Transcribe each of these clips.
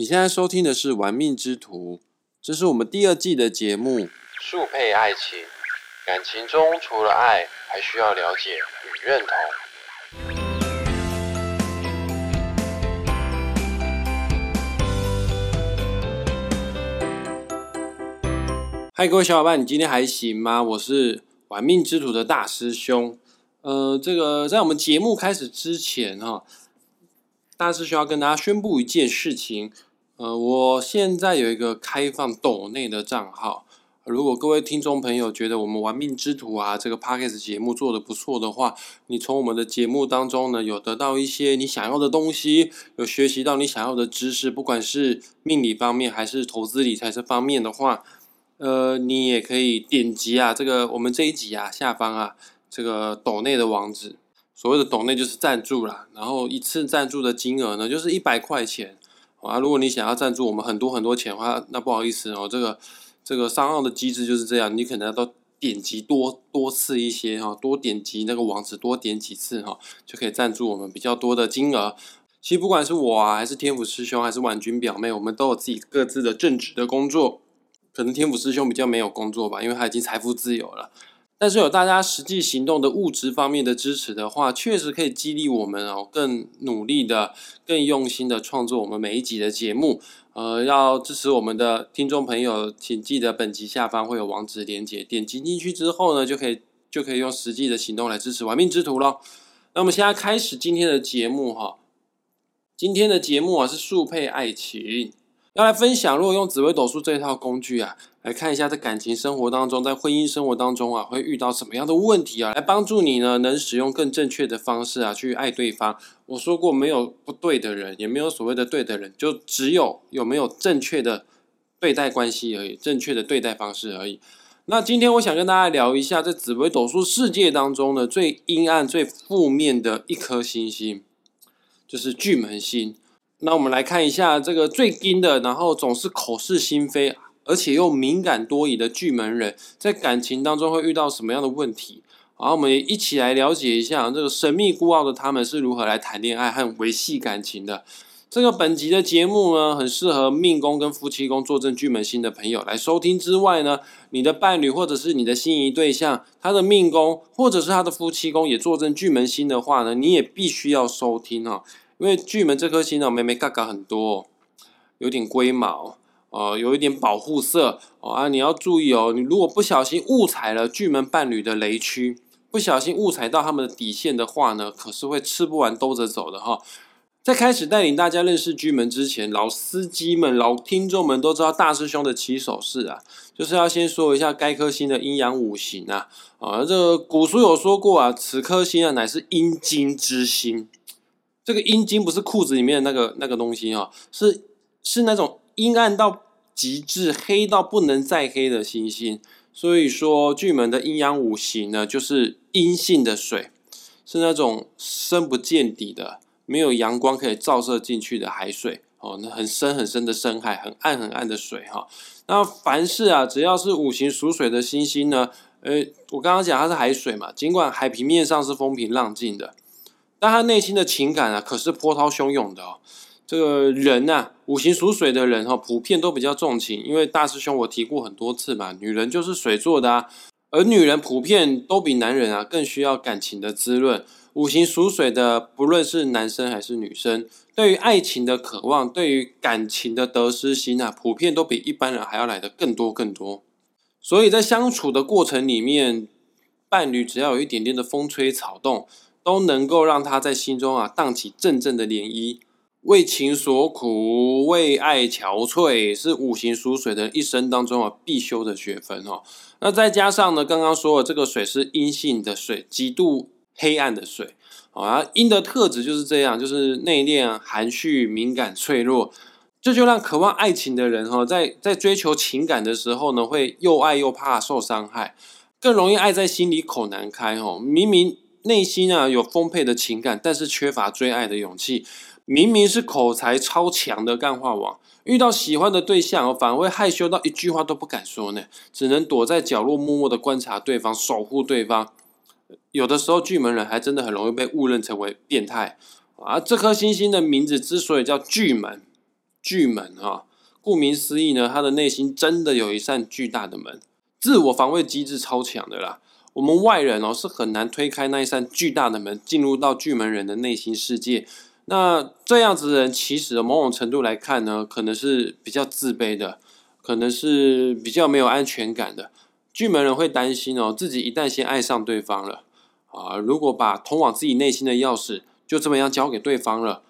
你现在收听的是《玩命之徒》，这是我们第二季的节目。速配爱情，感情中除了爱，还需要了解与认同。嗨，各位小伙伴，你今天还行吗？我是玩命之徒的大师兄。呃，这个在我们节目开始之前哈，大师兄要跟大家宣布一件事情。呃，我现在有一个开放抖内的账号，如果各位听众朋友觉得我们玩命之徒啊这个 podcast 节目做的不错的话，你从我们的节目当中呢有得到一些你想要的东西，有学习到你想要的知识，不管是命理方面还是投资理财这方面的话。呃，你也可以点击啊，这个我们这一集啊下方啊这个抖内的网址，所谓的抖内就是赞助啦，然后一次赞助的金额呢就是一百块钱啊。如果你想要赞助我们很多很多钱的话，那不好意思哦，这个这个商号的机制就是这样，你可能要都点击多多次一些哈，多点击那个网址多点几次哈，就可以赞助我们比较多的金额。其实不管是我啊，还是天府师兄，还是婉君表妹，我们都有自己各自的正职的工作。可能天府师兄比较没有工作吧，因为他已经财富自由了。但是有大家实际行动的物质方面的支持的话，确实可以激励我们哦，更努力的、更用心的创作我们每一集的节目。呃，要支持我们的听众朋友，请记得本集下方会有网址连接，点击进去之后呢，就可以就可以用实际的行动来支持玩命之徒咯。那我们现在开始今天的节目哈，今天的节目啊是速配爱情。要来分享，如果用紫微斗数这一套工具啊，来看一下在感情生活当中，在婚姻生活当中啊，会遇到什么样的问题啊，来帮助你呢，能使用更正确的方式啊，去爱对方。我说过，没有不对的人，也没有所谓的对的人，就只有有没有正确的对待关系而已，正确的对待方式而已。那今天我想跟大家聊一下，在紫微斗数世界当中呢，最阴暗、最负面的一颗星星，就是巨门星。那我们来看一下这个最阴的，然后总是口是心非，而且又敏感多疑的巨门人，在感情当中会遇到什么样的问题？好，我们也一起来了解一下这个神秘孤傲的他们是如何来谈恋爱和维系感情的。这个本集的节目呢，很适合命宫跟夫妻宫坐镇巨门星的朋友来收听。之外呢，你的伴侣或者是你的心仪对象，他的命宫或者是他的夫妻宫也坐镇巨门星的话呢，你也必须要收听哦。因为巨门这颗星呢，眉眉嘎嘎很多，有点龟毛哦，有一点保护色哦啊，你要注意哦，你如果不小心误踩了巨门伴侣的雷区，不小心误踩到他们的底线的话呢，可是会吃不完兜着走的哈。在开始带领大家认识巨门之前，老司机们、老听众们都知道大师兄的起手式啊，就是要先说一下该颗星的阴阳五行啊啊，这古书有说过啊，此颗星啊乃是阴金之星。这个阴茎不是裤子里面的那个那个东西哦，是是那种阴暗到极致、黑到不能再黑的星星。所以说，巨门的阴阳五行呢，就是阴性的水，是那种深不见底的、没有阳光可以照射进去的海水哦，那很深很深的深海，很暗很暗的水哈。那凡是啊，只要是五行属水的星星呢，呃，我刚刚讲它是海水嘛，尽管海平面上是风平浪静的。但他内心的情感啊，可是波涛汹涌的哦。这个人呐，五行属水的人哈，普遍都比较重情，因为大师兄我提过很多次嘛，女人就是水做的啊。而女人普遍都比男人啊更需要感情的滋润。五行属水的，不论是男生还是女生，对于爱情的渴望，对于感情的得失心啊，普遍都比一般人还要来的更多更多。所以在相处的过程里面，伴侣只要有一点点的风吹草动。都能够让他在心中啊荡起阵阵的涟漪，为情所苦，为爱憔悴，是五行属水的一生当中啊必修的学分哦。那再加上呢，刚刚说的这个水是阴性的水，极度黑暗的水啊，阴的特质就是这样，就是内敛、含蓄、敏感、脆弱，这就让渴望爱情的人哈，在在追求情感的时候呢，会又爱又怕受伤害，更容易爱在心里口难开哦。明明。内心啊有丰沛的情感，但是缺乏追爱的勇气。明明是口才超强的干话王，遇到喜欢的对象，反而会害羞到一句话都不敢说呢，只能躲在角落默默的观察对方，守护对方。有的时候巨门人还真的很容易被误认成为变态。而这颗星星的名字之所以叫巨门，巨门哈，顾名思义呢，他的内心真的有一扇巨大的门，自我防卫机制超强的啦。我们外人哦是很难推开那一扇巨大的门，进入到巨门人的内心世界。那这样子的人，其实某种程度来看呢，可能是比较自卑的，可能是比较没有安全感的。巨门人会担心哦，自己一旦先爱上对方了啊，如果把通往自己内心的钥匙就这么样交给对方了，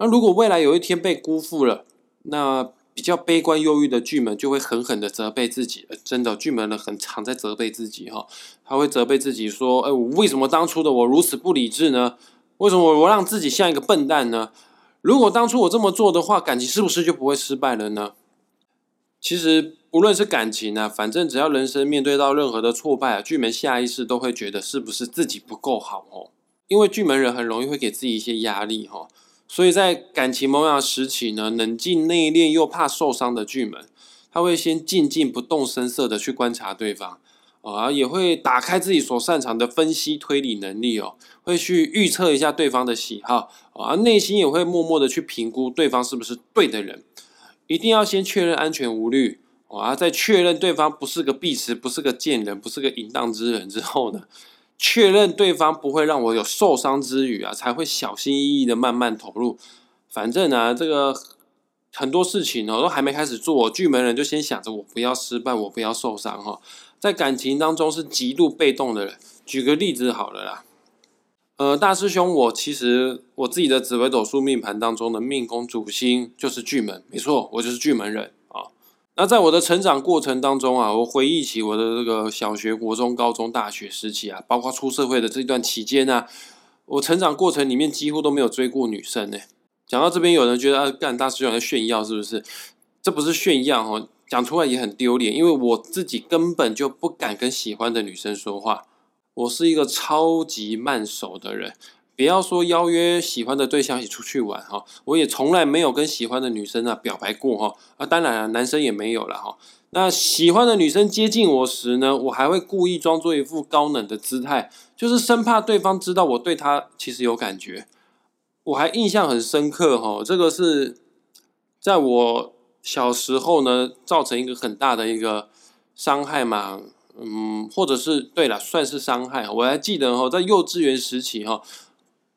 那如果未来有一天被辜负了，那比较悲观忧郁的巨门就会狠狠的责备自己。真的，巨门人很常在责备自己哈，他会责备自己说：“哎，为什么当初的我如此不理智呢？为什么我让自己像一个笨蛋呢？如果当初我这么做的话，感情是不是就不会失败了呢？”其实。无论是感情啊，反正只要人生面对到任何的挫败啊，巨门下意识都会觉得是不是自己不够好哦。因为巨门人很容易会给自己一些压力哈，所以在感情萌芽时期呢，冷静内敛又怕受伤的巨门，他会先静静不动声色的去观察对方啊，也会打开自己所擅长的分析推理能力哦，会去预测一下对方的喜好啊，内心也会默默的去评估对方是不是对的人，一定要先确认安全无虑。啊，在确认对方不是个碧池，不是个贱人，不是个淫荡之人之后呢，确认对方不会让我有受伤之余啊，才会小心翼翼的慢慢投入。反正呢，这个很多事情呢，都还没开始做，巨门人就先想着我不要失败，我不要受伤哈。在感情当中是极度被动的人。举个例子好了啦，呃，大师兄，我其实我自己的紫微斗数命盘当中的命宫主星就是巨门，没错，我就是巨门人啊。那在我的成长过程当中啊，我回忆起我的这个小学、国中、高中、大学时期啊，包括出社会的这段期间呢，我成长过程里面几乎都没有追过女生呢。讲到这边，有人觉得啊，干大师兄在炫耀是不是？这不是炫耀哦，讲出来也很丢脸，因为我自己根本就不敢跟喜欢的女生说话，我是一个超级慢熟的人。不要说邀约喜欢的对象一起出去玩哈，我也从来没有跟喜欢的女生啊表白过哈啊，当然了，男生也没有了哈。那喜欢的女生接近我时呢，我还会故意装作一副高冷的姿态，就是生怕对方知道我对她其实有感觉。我还印象很深刻哈，这个是在我小时候呢，造成一个很大的一个伤害嘛，嗯，或者是对了，算是伤害。我还记得哈，在幼稚园时期哈。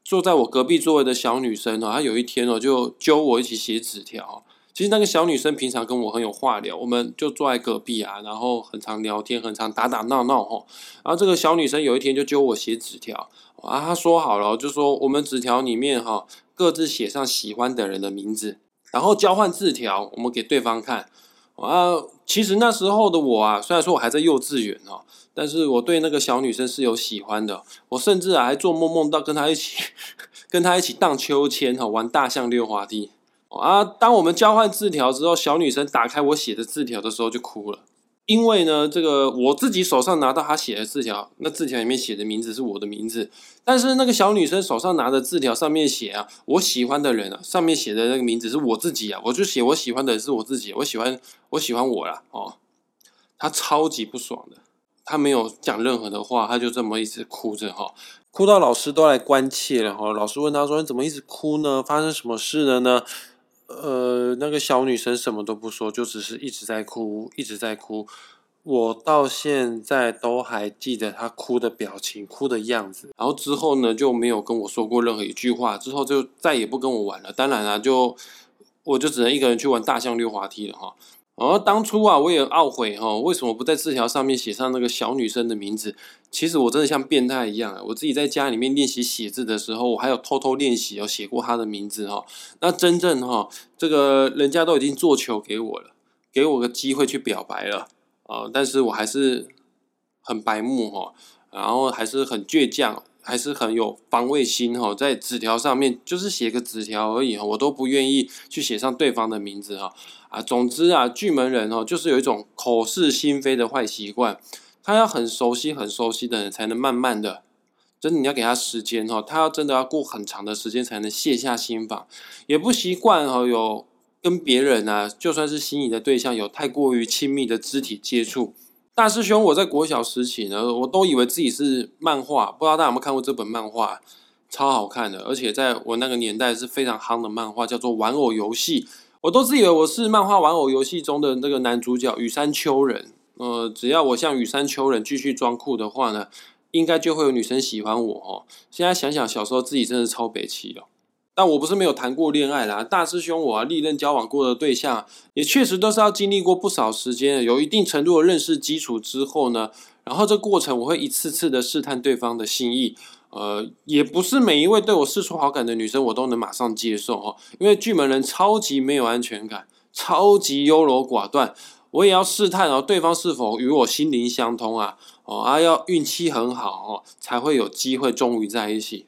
坐在我隔壁座位的小女生哦，她有一天哦就揪我一起写纸条。其实那个小女生平常跟我很有话聊，我们就坐在隔壁啊，然后很常聊天，很常打打闹闹哈。然后这个小女生有一天就揪我写纸条啊，她说好了，就说我们纸条里面哈各自写上喜欢的人的名字，然后交换字条，我们给对方看。啊，其实那时候的我啊，虽然说我还在幼稚园哦，但是我对那个小女生是有喜欢的。我甚至啊还做梦梦到跟她一起，跟她一起荡秋千哈，玩大象溜滑梯。啊，当我们交换字条之后，小女生打开我写的字条的时候就哭了。因为呢，这个我自己手上拿到他写的字条，那字条里面写的名字是我的名字，但是那个小女生手上拿的字条上面写啊，我喜欢的人啊，上面写的那个名字是我自己啊，我就写我喜欢的人是我自己，我喜欢我喜欢我啦哦，她超级不爽的，她没有讲任何的话，她就这么一直哭着哈，哭到老师都来关切了哈，老师问她说你怎么一直哭呢？发生什么事了呢？呃，那个小女生什么都不说，就只是一直在哭，一直在哭。我到现在都还记得她哭的表情，哭的样子。然后之后呢，就没有跟我说过任何一句话，之后就再也不跟我玩了。当然了，就我就只能一个人去玩大象溜滑梯了哈。哦当初啊，我也懊悔哈，为什么不在字条上面写上那个小女生的名字？其实我真的像变态一样，我自己在家里面练习写字的时候，我还有偷偷练习有写过她的名字哈。那真正哈，这个人家都已经做球给我了，给我个机会去表白了啊，但是我还是很白目哈，然后还是很倔强。还是很有防卫心哈，在纸条上面就是写个纸条而已哈，我都不愿意去写上对方的名字哈啊，总之啊，巨门人哦，就是有一种口是心非的坏习惯，他要很熟悉很熟悉的人才能慢慢的，真的你要给他时间哈，他要真的要过很长的时间才能卸下心防，也不习惯哈，有跟别人啊，就算是心仪的对象有太过于亲密的肢体接触。大师兄，我在国小时期呢，我都以为自己是漫画，不知道大家有没有看过这本漫画，超好看的，而且在我那个年代是非常夯的漫画，叫做《玩偶游戏》。我都自以为我是漫画玩偶游戏中的那个男主角羽山秋人。呃，只要我像羽山秋人继续装酷的话呢，应该就会有女生喜欢我哦。现在想想，小时候自己真的超北气哦。但我不是没有谈过恋爱啦，大师兄我啊历任交往过的对象，也确实都是要经历过不少时间，有一定程度的认识基础之后呢，然后这过程我会一次次的试探对方的心意，呃，也不是每一位对我示出好感的女生我都能马上接受哈，因为巨门人超级没有安全感，超级优柔寡断，我也要试探哦对方是否与我心灵相通啊，哦啊要运气很好哦，才会有机会终于在一起。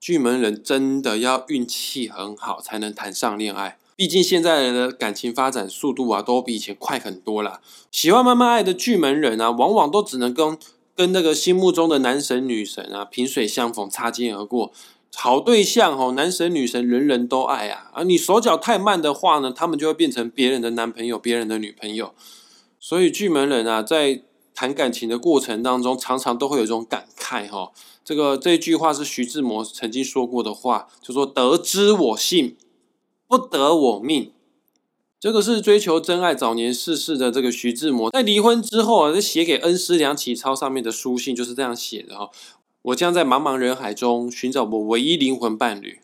巨门人真的要运气很好才能谈上恋爱，毕竟现在人的感情发展速度啊，都比以前快很多了。喜欢慢慢爱的巨门人啊，往往都只能跟跟那个心目中的男神女神啊萍水相逢，擦肩而过。好对象哦，男神女神人人都爱啊，而你手脚太慢的话呢，他们就会变成别人的男朋友、别人的女朋友。所以巨门人啊，在谈感情的过程当中，常常都会有一种感慨哈。这个这句话是徐志摩曾经说过的话，就说“得之我幸，不得我命”。这个是追求真爱早年逝世的这个徐志摩，在离婚之后啊，在写给恩师梁启超上面的书信就是这样写的哈：“我将在茫茫人海中寻找我唯一灵魂伴侣，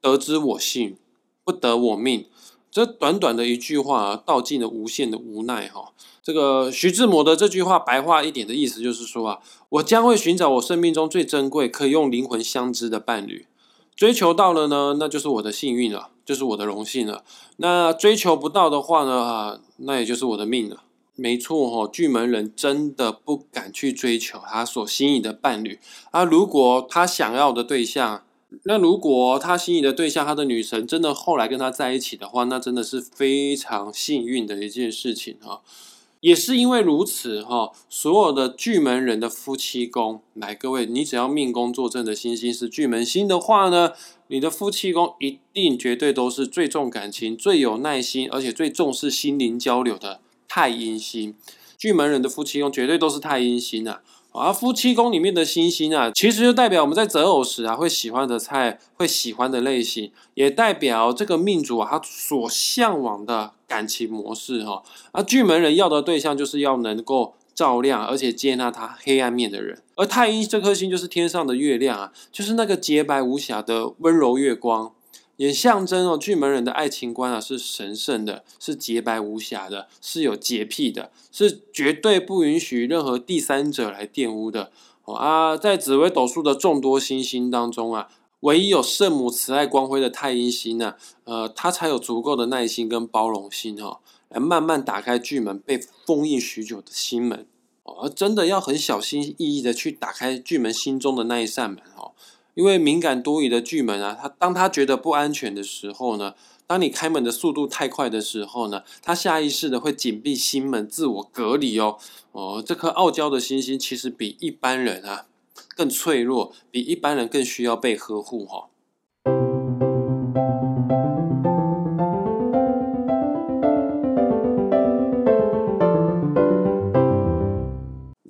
得之我幸，不得我命。”这短短的一句话啊，道尽了无限的无奈哈。这个徐志摩的这句话白话一点的意思就是说啊，我将会寻找我生命中最珍贵、可以用灵魂相知的伴侣。追求到了呢，那就是我的幸运了，就是我的荣幸了。那追求不到的话呢，啊，那也就是我的命了。没错哈，巨门人真的不敢去追求他所心仪的伴侣啊。如果他想要的对象，那如果他心仪的对象，他的女神真的后来跟他在一起的话，那真的是非常幸运的一件事情哈。也是因为如此哈，所有的巨门人的夫妻宫，来各位，你只要命宫坐镇的星星是巨门星的话呢，你的夫妻宫一定绝对都是最重感情、最有耐心，而且最重视心灵交流的太阴星。巨门人的夫妻宫绝对都是太阴星啊。而夫妻宫里面的星星啊，其实就代表我们在择偶时啊会喜欢的菜，会喜欢的类型，也代表这个命主啊他所向往的感情模式哈。而巨门人要的对象就是要能够照亮而且接纳他黑暗面的人，而太阴这颗星就是天上的月亮啊，就是那个洁白无瑕的温柔月光。也象征哦，巨门人的爱情观啊是神圣的，是洁白无瑕的，是有洁癖的，是绝对不允许任何第三者来玷污的哦啊！在紫微斗数的众多星星当中啊，唯一有圣母慈爱光辉的太阴星呢，呃，它才有足够的耐心跟包容心哦，来慢慢打开巨门被封印许久的心门哦，而真的要很小心翼翼的去打开巨门心中的那一扇门哦。因为敏感多疑的巨门啊，他当他觉得不安全的时候呢，当你开门的速度太快的时候呢，他下意识的会紧闭心门，自我隔离哦。哦，这颗傲娇的星星其实比一般人啊更脆弱，比一般人更需要被呵护哈。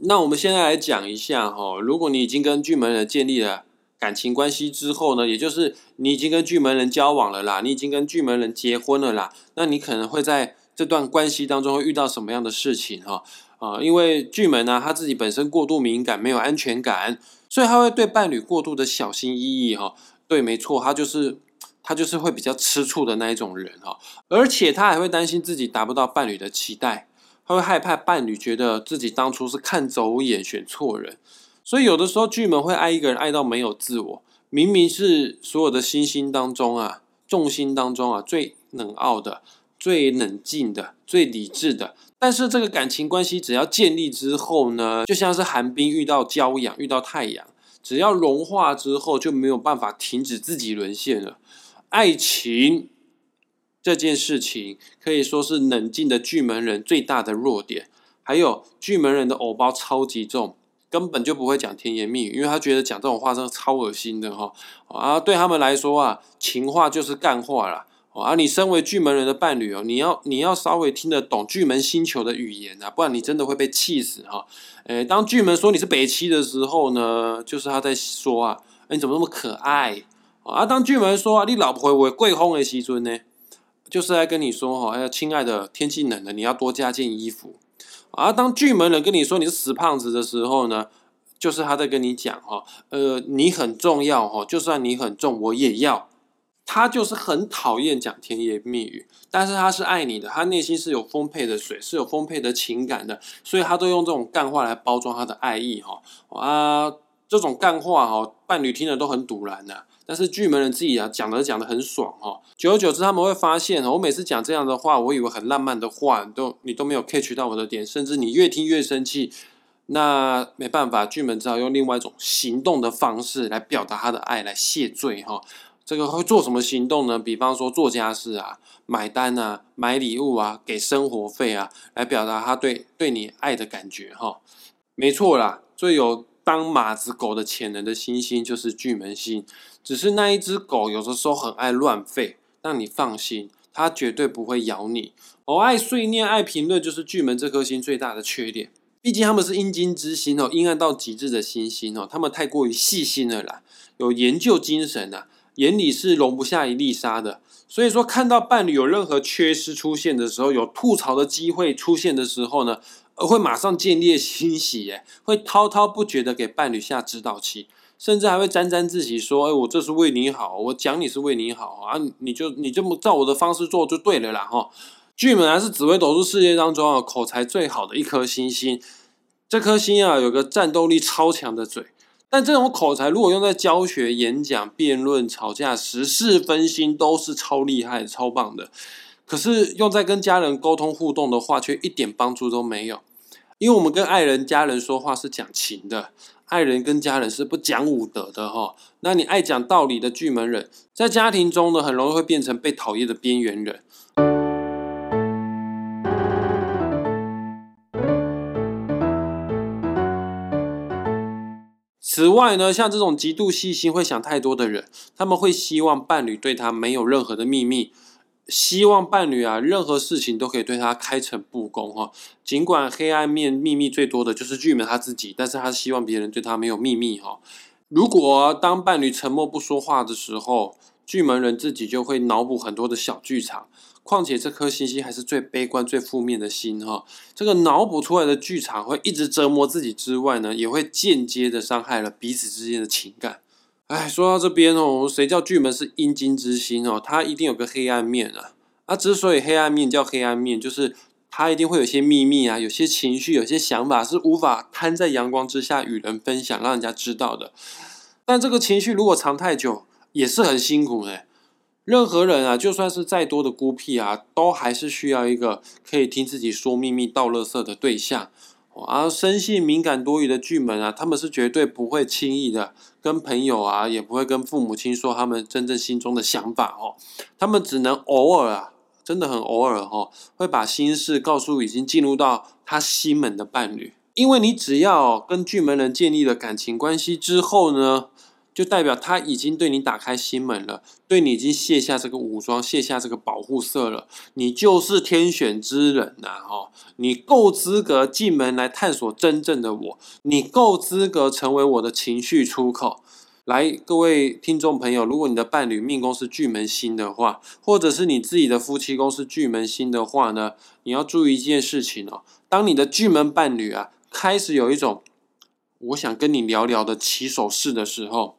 那我们现在来讲一下哈，如果你已经跟巨门人建立了。感情关系之后呢，也就是你已经跟巨门人交往了啦，你已经跟巨门人结婚了啦，那你可能会在这段关系当中会遇到什么样的事情哈？啊，因为巨门呢，他自己本身过度敏感，没有安全感，所以他会对伴侣过度的小心翼翼哈。对，没错，他就是他就是会比较吃醋的那一种人哈，而且他还会担心自己达不到伴侣的期待，他会害怕伴侣觉得自己当初是看走眼选错人。所以有的时候巨门会爱一个人爱到没有自我，明明是所有的星星当中啊，众星当中啊最冷傲的、最冷静的、最理智的，但是这个感情关系只要建立之后呢，就像是寒冰遇到骄阳，遇到太阳，只要融化之后就没有办法停止自己沦陷了。爱情这件事情可以说是冷静的巨门人最大的弱点，还有巨门人的偶包超级重。根本就不会讲甜言蜜语，因为他觉得讲这种话真的超恶心的哈啊！对他们来说啊，情话就是干话啦。啊！你身为巨门人的伴侣哦，你要你要稍微听得懂巨门星球的语言啊，不然你真的会被气死哈！诶，当巨门说你是北七的时候呢，就是他在说啊，诶你怎么那么可爱啊？当巨门说啊，你老婆会贵轰的西尊呢？就是在跟你说哈，哎，亲爱的，天气冷了，你要多加件衣服。而当巨门人跟你说你是死胖子的时候呢，就是他在跟你讲哈，呃，你很重要哈，就算你很重，我也要。他就是很讨厌讲甜言蜜语，但是他是爱你的，他内心是有丰沛的水，是有丰沛的情感的，所以他都用这种干话来包装他的爱意哈啊，这种干话哈，伴侣听了都很堵然的。但是巨门人自己啊，讲的讲的很爽哈。久而久之，他们会发现，我每次讲这样的话，我以为很浪漫的话，都你都没有 catch 到我的点，甚至你越听越生气。那没办法，巨门只好用另外一种行动的方式来表达他的爱，来谢罪哈。这个会做什么行动呢？比方说做家事啊、买单啊、买礼物啊、给生活费啊，来表达他对对你爱的感觉哈。没错啦，最有当马子狗的潜能的星星就是巨门星。只是那一只狗有的时候很爱乱吠，让你放心，它绝对不会咬你。哦，爱碎念、爱评论，就是巨门这颗星最大的缺点。毕竟他们是阴金之星哦，阴暗到极致的星星哦，他们太过于细心了啦，有研究精神呐，眼里是容不下一粒沙的。所以说，看到伴侣有任何缺失出现的时候，有吐槽的机会出现的时候呢，会马上建立欣喜，耶，会滔滔不绝的给伴侣下指导期。甚至还会沾沾自喜说：“哎，我这是为你好，我讲你是为你好啊，你就你这么照我的方式做就对了啦。”哈，巨门还是紫微斗数世界当中啊口才最好的一颗星星。这颗星啊有个战斗力超强的嘴，但这种口才如果用在教学、演讲、辩论、吵架、时事分析，都是超厉害、超棒的。可是用在跟家人沟通互动的话，却一点帮助都没有。因为我们跟爱人、家人说话是讲情的。爱人跟家人是不讲武德的哈，那你爱讲道理的巨门人，在家庭中呢，很容易会变成被讨厌的边缘人。此外呢，像这种极度细心、会想太多的人，他们会希望伴侣对他没有任何的秘密。希望伴侣啊，任何事情都可以对他开诚布公哈。尽管黑暗面秘密最多的就是巨门他自己，但是他希望别人对他没有秘密哈。如果当伴侣沉默不说话的时候，巨门人自己就会脑补很多的小剧场。况且这颗星星还是最悲观、最负面的星哈。这个脑补出来的剧场会一直折磨自己之外呢，也会间接的伤害了彼此之间的情感。哎，说到这边哦，谁叫巨门是阴金之星哦？它一定有个黑暗面啊！啊，之所以黑暗面叫黑暗面，就是它一定会有些秘密啊，有些情绪，有些想法是无法摊在阳光之下与人分享，让人家知道的。但这个情绪如果藏太久，也是很辛苦的。任何人啊，就算是再多的孤僻啊，都还是需要一个可以听自己说秘密、道乐色的对象。而生性敏感多疑的巨门啊，他们是绝对不会轻易的跟朋友啊，也不会跟父母亲说他们真正心中的想法哦。他们只能偶尔啊，真的很偶尔哈，会把心事告诉已经进入到他心门的伴侣。因为你只要跟巨门人建立了感情关系之后呢。就代表他已经对你打开心门了，对你已经卸下这个武装，卸下这个保护色了。你就是天选之人呐！哈，你够资格进门来探索真正的我，你够资格成为我的情绪出口。来，各位听众朋友，如果你的伴侣命宫是巨门星的话，或者是你自己的夫妻宫是巨门星的话呢，你要注意一件事情哦。当你的巨门伴侣啊，开始有一种我想跟你聊聊的起手式的时候。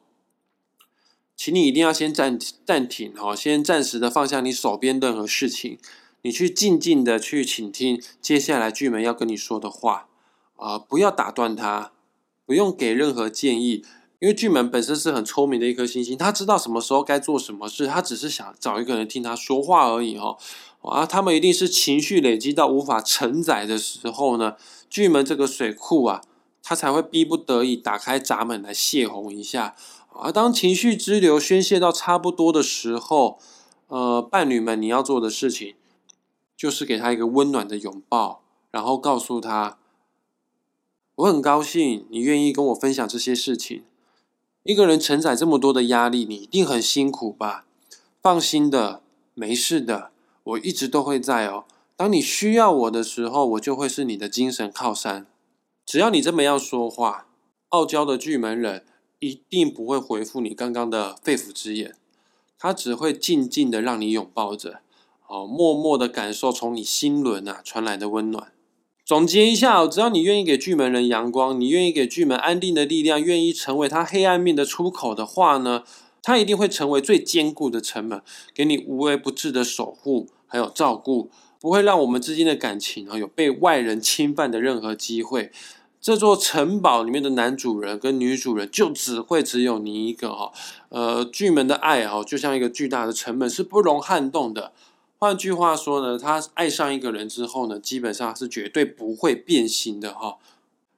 请你一定要先暂暂停哈，先暂时的放下你手边任何事情，你去静静的去倾听接下来巨门要跟你说的话啊，不要打断他，不用给任何建议，因为巨门本身是很聪明的一颗星星，他知道什么时候该做什么事，他只是想找一个人听他说话而已哦。啊，他们一定是情绪累积到无法承载的时候呢，巨门这个水库啊，他才会逼不得已打开闸门来泄洪一下。而当情绪支流宣泄到差不多的时候，呃，伴侣们，你要做的事情就是给他一个温暖的拥抱，然后告诉他：“我很高兴你愿意跟我分享这些事情。一个人承载这么多的压力，你一定很辛苦吧？放心的，没事的，我一直都会在哦。当你需要我的时候，我就会是你的精神靠山。只要你这么样说话，傲娇的巨门人。”一定不会回复你刚刚的肺腑之言，他只会静静的让你拥抱着哦，默默的感受从你心轮啊传来的温暖。总结一下，只要你愿意给巨门人阳光，你愿意给巨门安定的力量，愿意成为他黑暗面的出口的话呢，他一定会成为最坚固的城门，给你无微不至的守护还有照顾，不会让我们之间的感情啊有被外人侵犯的任何机会。这座城堡里面的男主人跟女主人就只会只有你一个哈。呃，巨门的爱哈，就像一个巨大的城门，是不容撼动的。换句话说呢，他爱上一个人之后呢，基本上是绝对不会变心的哈。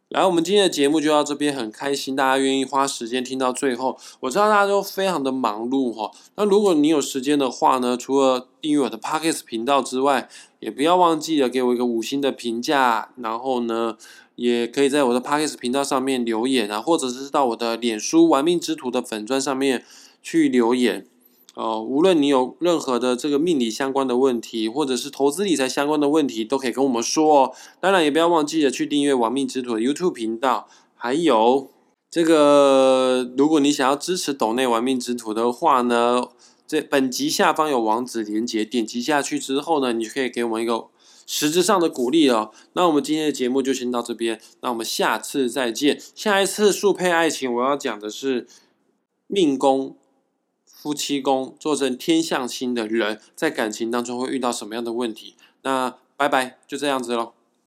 来，我们今天的节目就到这边，很开心大家愿意花时间听到最后。我知道大家都非常的忙碌哈，那如果你有时间的话呢，除了订阅我的 Pockets 频道之外，也不要忘记了给我一个五星的评价，然后呢，也可以在我的 Pockets 频道上面留言啊，或者是到我的脸书玩命之徒的粉砖上面去留言。哦，无论你有任何的这个命理相关的问题，或者是投资理财相关的问题，都可以跟我们说哦。当然，也不要忘记了去订阅“亡命之徒”的 YouTube 频道。还有这个，如果你想要支持岛内“亡命之徒”的话呢，这本集下方有网址连接，点击下去之后呢，你可以给我们一个实质上的鼓励哦。那我们今天的节目就先到这边，那我们下次再见。下一次速配爱情，我要讲的是命宫。夫妻宫坐成天象星的人，在感情当中会遇到什么样的问题？那拜拜，就这样子喽。